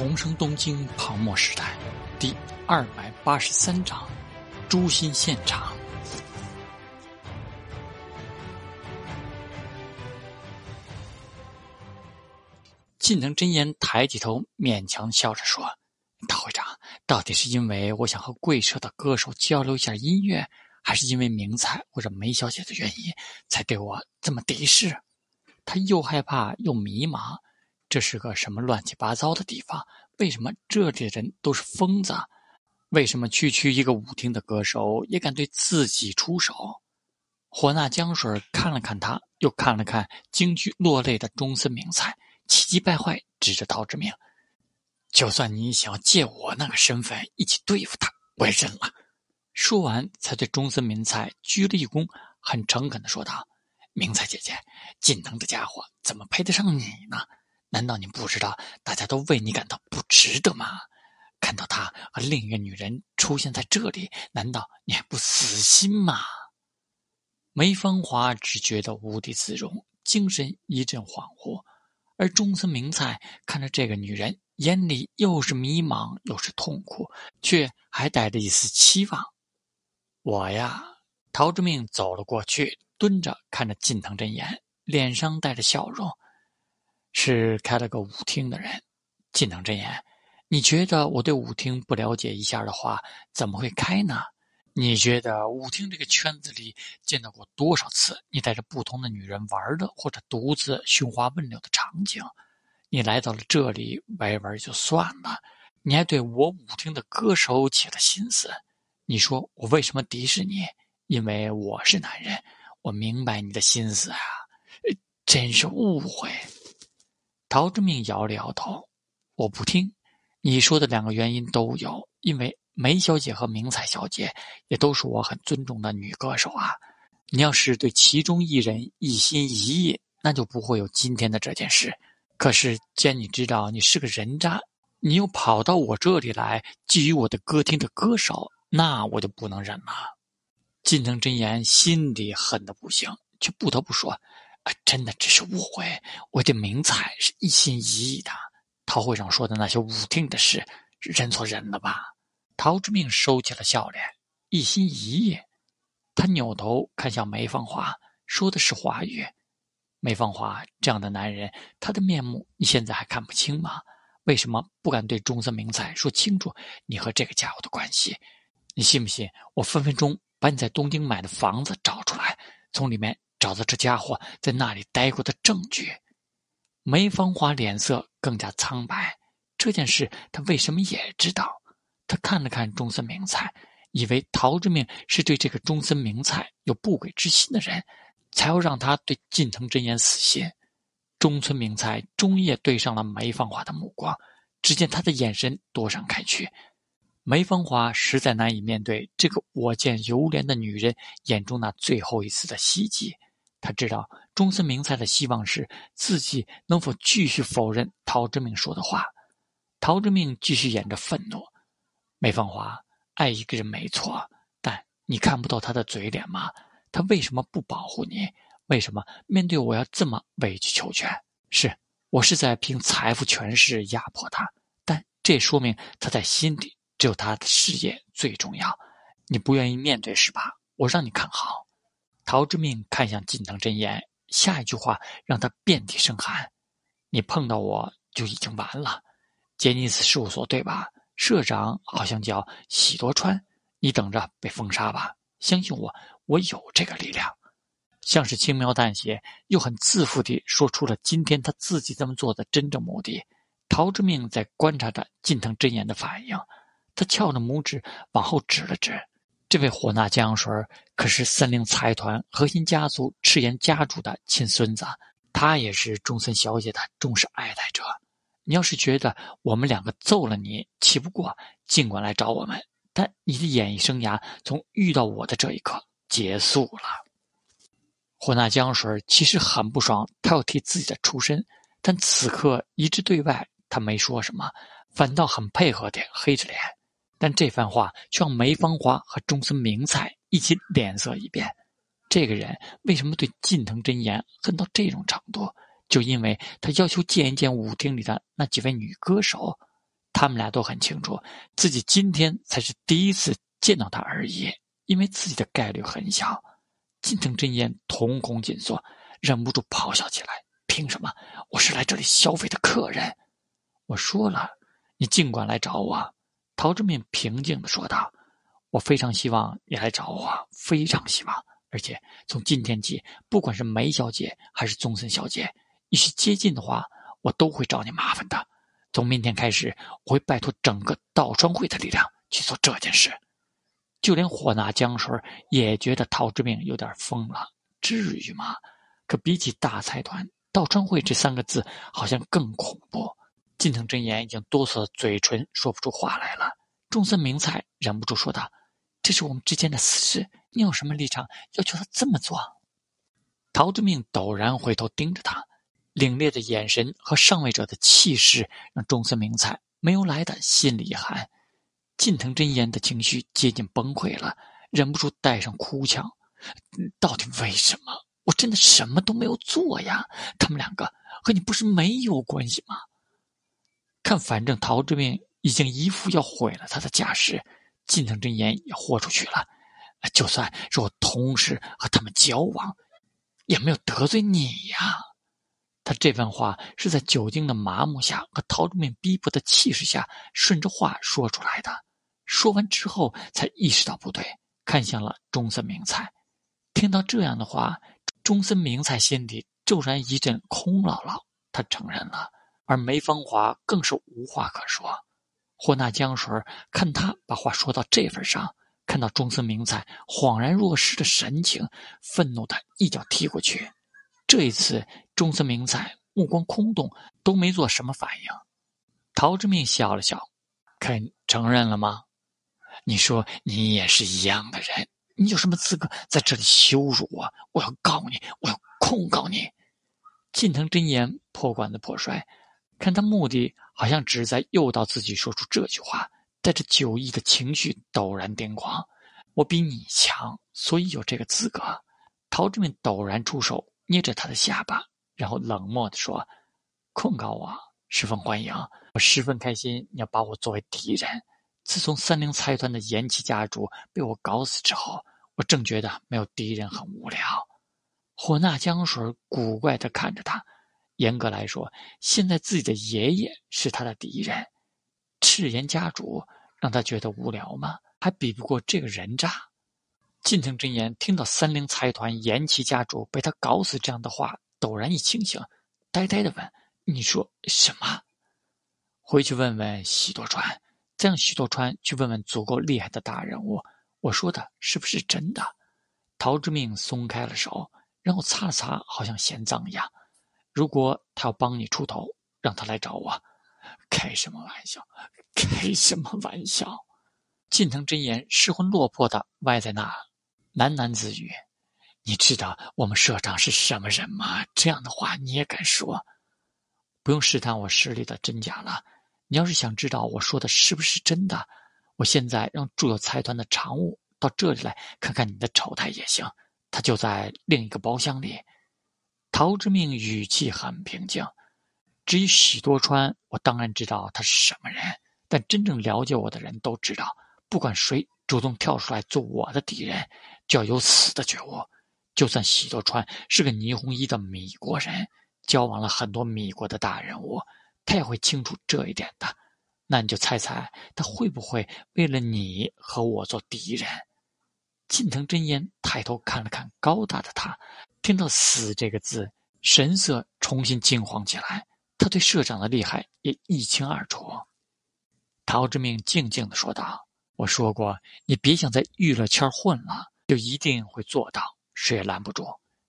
重生东京泡沫时代第二百八十三章：诛心现场。近藤真言抬起头，勉强笑着说：“大会长，到底是因为我想和贵社的歌手交流一下音乐，还是因为明彩或者梅小姐的原因，才对我这么敌视？”他又害怕又迷茫。这是个什么乱七八糟的地方？为什么这里的人都是疯子？为什么区区一个舞厅的歌手也敢对自己出手？火那江水看了看他，又看了看惊惧落泪的中森明菜，气急败坏，指着陶之明：“就算你想要借我那个身份一起对付他，我也认了。”说完，才对中森明菜鞠了一躬，很诚恳的说道：“明菜姐姐，近藤这家伙怎么配得上你呢？”难道你不知道大家都为你感到不值得吗？看到他和另一个女人出现在这里，难道你还不死心吗？梅芳华只觉得无地自容，精神一阵恍惚，而中村明菜看着这个女人，眼里又是迷茫又是痛苦，却还带着一丝期望。我呀，陶之命走了过去，蹲着看着近藤真言，脸上带着笑容。是开了个舞厅的人，近藤真言，你觉得我对舞厅不了解一下的话，怎么会开呢？你觉得舞厅这个圈子里见到过多少次你带着不同的女人玩的，或者独自寻花问柳的场景？你来到了这里玩一玩就算了，你还对我舞厅的歌手起了心思。你说我为什么敌视你？因为我是男人，我明白你的心思啊，真是误会。陶之命摇了摇头：“我不听，你说的两个原因都有。因为梅小姐和明彩小姐也都是我很尊重的女歌手啊。你要是对其中一人一心一意，那就不会有今天的这件事。可是既然你知道你是个人渣，你又跑到我这里来觊觎我的歌厅的歌手，那我就不能忍了。”金城真言心里恨得不行，却不得不说。啊，真的只是误会。我对明彩是一心一意的。陶会长说的那些舞厅的事，认错人了吧？陶之命收起了笑脸，一心一意。他扭头看向梅芳华，说的是华语。梅芳华这样的男人，他的面目你现在还看不清吗？为什么不敢对中森明彩说清楚你和这个家伙的关系？你信不信我分分钟把你在东京买的房子找出来，从里面。找到这家伙在那里待过的证据，梅芳华脸色更加苍白。这件事他为什么也知道？他看了看中森明菜，以为陶之命是对这个中森明菜有不轨之心的人，才要让他对近藤真言死心。中村明菜终夜对上了梅芳华的目光，只见他的眼神躲闪开去。梅芳华实在难以面对这个我见犹怜的女人眼中那最后一丝的希冀。他知道中森明菜的希望是自己能否继续否认陶之命说的话。陶之命继续演着愤怒。梅芳华爱一个人没错，但你看不到他的嘴脸吗？他为什么不保护你？为什么面对我要这么委曲求全？是我是在凭财富权势压迫他，但这说明他在心里只有他的事业最重要。你不愿意面对是吧？我让你看好。陶之命看向近藤真言，下一句话让他遍体生寒：“你碰到我就已经完了。杰尼斯事务所对吧？社长好像叫喜多川，你等着被封杀吧！相信我，我有这个力量。”像是轻描淡写，又很自负地说出了今天他自己这么做的真正目的。陶之命在观察着近藤真言的反应，他翘着拇指往后指了指。这位火纳江水可是森林财团核心家族赤岩家主的亲孙子，他也是中森小姐的忠实爱戴者。你要是觉得我们两个揍了你气不过，尽管来找我们。但你的演艺生涯从遇到我的这一刻结束了。火纳江水其实很不爽，他要替自己的出身，但此刻一致对外，他没说什么，反倒很配合的黑着脸。但这番话却让梅芳华和中森明菜一起脸色一变。这个人为什么对近藤真言恨到这种程度？就因为他要求见一见舞厅里的那几位女歌手。他们俩都很清楚，自己今天才是第一次见到他而已，因为自己的概率很小。近藤真彦瞳孔紧缩，忍不住咆哮起来：“凭什么？我是来这里消费的客人！”我说了，你尽管来找我。”陶之命平静的说道：“我非常希望你来找我，非常希望。而且从今天起，不管是梅小姐还是宗森小姐，一是接近的话，我都会找你麻烦的。从明天开始，我会拜托整个道川会的力量去做这件事。”就连火拿江水也觉得陶之命有点疯了，至于吗？可比起大财团，道川会这三个字好像更恐怖。近藤真言已经哆嗦的嘴唇说不出话来了。中森明菜忍不住说道：“这是我们之间的私事，你有什么立场要求他这么做？”陶之命陡然回头盯着他，凛冽的眼神和上位者的气势让中森明菜没有来的心里一寒。近藤真言的情绪接近崩溃了，忍不住带上哭腔：“到底为什么？我真的什么都没有做呀！他们两个和你不是没有关系吗？”看，反正陶志明已经一副要毁了他的架势，近藤真言也豁出去了。就算是我同时和他们交往，也没有得罪你呀。他这番话是在酒精的麻木下和陶志明逼迫的气势下顺着话说出来的。说完之后，才意识到不对，看向了中森明菜。听到这样的话，中森明菜心里骤然一阵空落落。他承认了，而梅芳华更是无话可说。霍纳江水看他把话说到这份上，看到中森明菜恍然若失的神情，愤怒的一脚踢过去。这一次，中森明菜目光空洞，都没做什么反应。陶之命笑了笑，肯承认了吗？你说你也是一样的人，你有什么资格在这里羞辱我？我要告你，我要控告你！近藤真言破罐子破摔，看他目的好像只是在诱导自己说出这句话，带着酒意的情绪陡然癫狂。我比你强，所以有这个资格。陶志明陡然出手，捏着他的下巴，然后冷漠地说：“控告我，十分欢迎，我十分开心，你要把我作为敌人。”自从三菱财团的岩崎家主被我搞死之后，我正觉得没有敌人很无聊。火纳江水古怪地看着他。严格来说，现在自己的爷爷是他的敌人。赤岩家主让他觉得无聊吗？还比不过这个人渣。近藤真言听到三菱财团岩崎家主被他搞死这样的话，陡然一清醒，呆呆地问：“你说什么？”回去问问喜多川。再让许多川去问问足够厉害的大人物，我说的是不是真的？陶之命松开了手，然后擦了擦，好像嫌脏一样。如果他要帮你出头，让他来找我。开什么玩笑？开什么玩笑？近藤真言失魂落魄的歪在那，喃喃自语：“你知道我们社长是什么人吗？这样的话你也敢说？不用试探我实力的真假了。”你要是想知道我说的是不是真的，我现在让驻有财团的常务到这里来看看你的丑态也行。他就在另一个包厢里。陶之命语气很平静。至于喜多川，我当然知道他是什么人，但真正了解我的人都知道，不管谁主动跳出来做我的敌人，就要有死的觉悟。就算喜多川是个霓虹衣的米国人，交往了很多米国的大人物。他也会清楚这一点的，那你就猜猜他会不会为了你和我做敌人？近藤真言抬头看了看高大的他，听到“死”这个字，神色重新惊慌起来。他对社长的厉害也一清二楚。陶之命静静的说道：“我说过，你别想在娱乐圈混了，就一定会做到，谁也拦不住。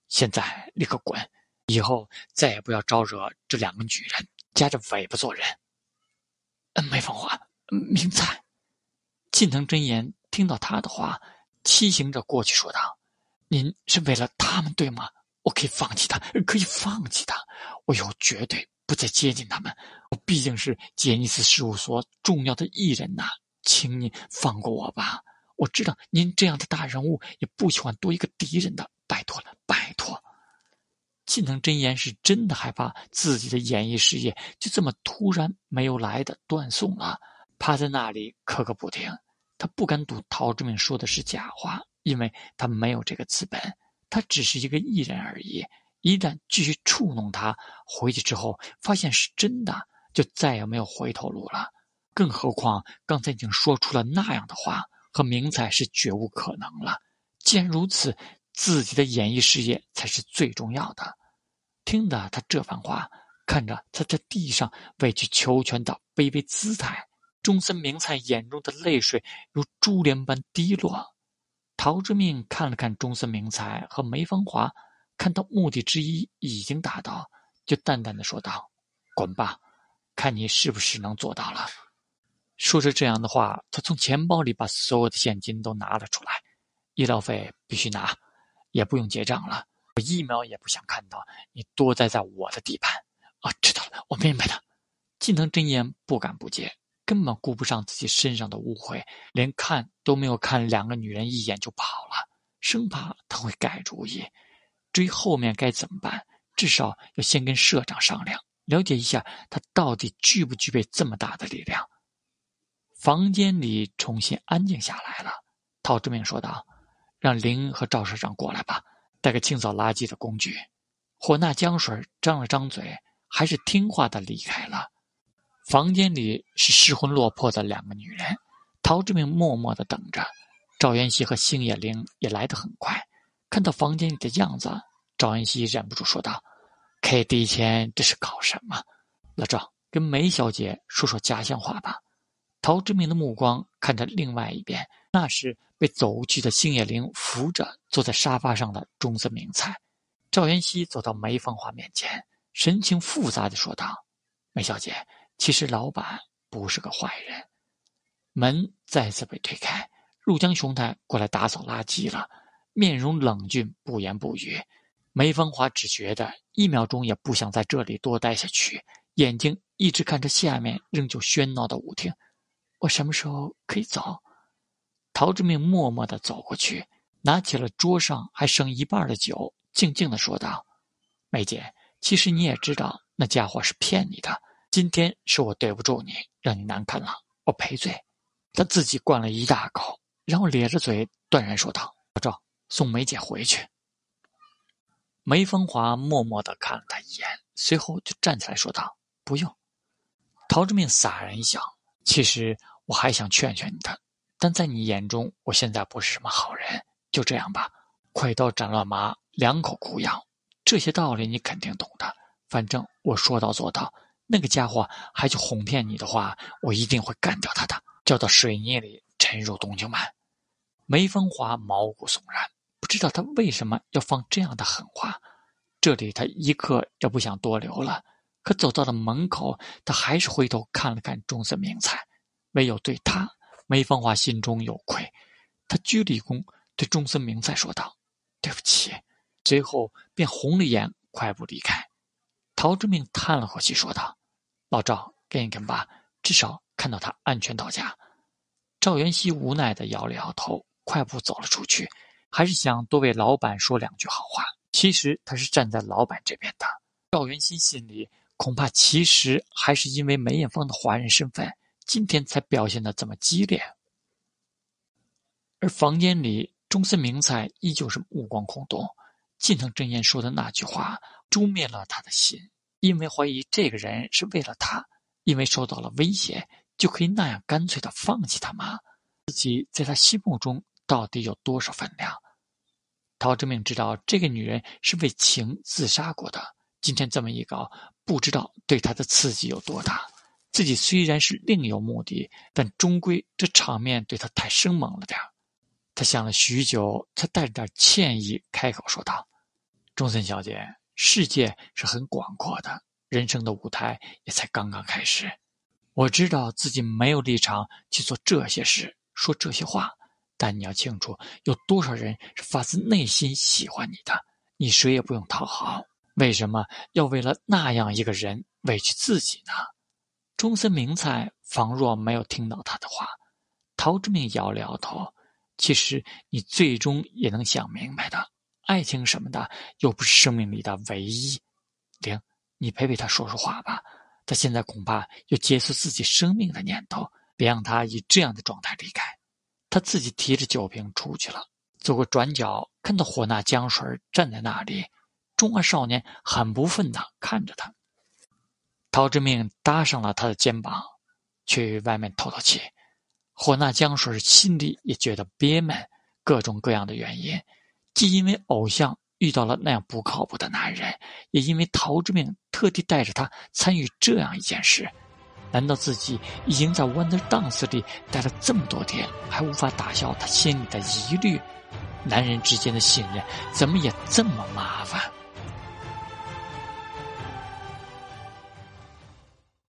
现在立刻滚，以后再也不要招惹这两个女人。”夹着尾巴做人。嗯，梅芳华，明彩。近藤真言听到他的话，欺行着过去说道：“您是为了他们，对吗？我可以放弃他，可以放弃他。我以后绝对不再接近他们。我毕竟是杰尼斯事务所重要的艺人呐，请你放过我吧。我知道您这样的大人物也不喜欢多一个敌人的，拜托了，拜托。”近藤真言是真的害怕自己的演艺事业就这么突然没有来的断送了，趴在那里咳个不停。他不敢赌陶志明说的是假话，因为他没有这个资本。他只是一个艺人而已。一旦继续触弄他，回去之后发现是真的，就再也没有回头路了。更何况刚才已经说出了那样的话，和明彩是绝无可能了。既然如此，自己的演艺事业才是最重要的。听得他这番话，看着他在地上委曲求全的卑微姿态，中森明菜眼中的泪水如珠帘般滴落。陶之命看了看中森明菜和梅芳华，看到目的之一已经达到，就淡淡的说道：“滚吧，看你是不是能做到了。”说着这样的话，他从钱包里把所有的现金都拿了出来，医疗费必须拿，也不用结账了。我一秒也不想看到你多待在我的地盘。啊，知道了，我明白了。近藤真言不敢不接，根本顾不上自己身上的污秽，连看都没有看两个女人一眼就跑了，生怕他会改主意。至于后面该怎么办，至少要先跟社长商量，了解一下他到底具不具备这么大的力量。房间里重新安静下来了。陶志明说道：“让林和赵社长过来吧。”带个清扫垃圾的工具，火那江水张了张嘴，还是听话的离开了。房间里是失魂落魄的两个女人，陶志明默默的等着。赵元熙和星野玲也来得很快，看到房间里的样子，赵元熙忍不住说道：“K 第前这是搞什么？老赵，跟梅小姐说说家乡话吧。”陶志明的目光看着另外一边，那是被走去的星野玲扶着坐在沙发上的中森明菜。赵元熙走到梅芳华面前，神情复杂的说道：“梅小姐，其实老板不是个坏人。”门再次被推开，入江雄太过来打扫垃圾了，面容冷峻，不言不语。梅芳华只觉得一秒钟也不想在这里多待下去，眼睛一直看着下面仍旧喧闹的舞厅。我什么时候可以走？陶志明默默的走过去，拿起了桌上还剩一半的酒，静静的说道：“梅姐，其实你也知道那家伙是骗你的。今天是我对不住你，让你难堪了，我赔罪。”他自己灌了一大口，然后咧着嘴断然说道：“老赵，送梅姐回去。”梅芳华默默的看了他一眼，随后就站起来说道：“不用。”陶志明洒然一笑，其实。我还想劝劝你的，但在你眼中，我现在不是什么好人。就这样吧，快刀斩乱麻，两口苦药，这些道理你肯定懂的。反正我说到做到，那个家伙还去哄骗你的话，我一定会干掉他的，叫到水泥里，沉入东京湾。梅芳华毛骨悚然，不知道他为什么要放这样的狠话。这里他一刻也不想多留了，可走到了门口，他还是回头看了看中森明菜。唯有对他，梅芳华心中有愧。他鞠了一躬，对中森明菜说道：“对不起。”随后便红了眼，快步离开。陶之命叹了口气，说道：“老赵，跟一跟吧，至少看到他安全到家。”赵元熙无奈的摇了摇头，快步走了出去。还是想多为老板说两句好话。其实他是站在老板这边的。赵元熙心里恐怕其实还是因为梅艳芳的华人身份。今天才表现的这么激烈，而房间里中森明菜依旧是目光空洞。近藤真彦说的那句话诛灭了他的心，因为怀疑这个人是为了他，因为受到了威胁就可以那样干脆的放弃他吗？自己在他心目中到底有多少分量？陶志明知道这个女人是为情自杀过的，今天这么一搞，不知道对他的刺激有多大。自己虽然是另有目的，但终归这场面对他太生猛了点他想了许久，才带着点歉意开口说道：“中森小姐，世界是很广阔的，人生的舞台也才刚刚开始。我知道自己没有立场去做这些事，说这些话，但你要清楚，有多少人是发自内心喜欢你的。你谁也不用讨好，为什么要为了那样一个人委屈自己呢？”中森明菜仿若没有听到他的话，陶之命摇了摇头。其实你最终也能想明白的，爱情什么的又不是生命里的唯一。玲，你陪陪他说说话吧。他现在恐怕有结束自己生命的念头，别让他以这样的状态离开。他自己提着酒瓶出去了，走过转角，看到火那江水站在那里。中二少年很不忿地看着他。陶之命搭上了他的肩膀，去外面透透气。火那江水心里也觉得憋闷，各种各样的原因，既因为偶像。遇到了那样不靠谱的男人，也因为陶之命特地带着他参与这样一件事，难道自己已经在 Wonder Dance 里待了这么多天，还无法打消他心里的疑虑？男人之间的信任怎么也这么麻烦？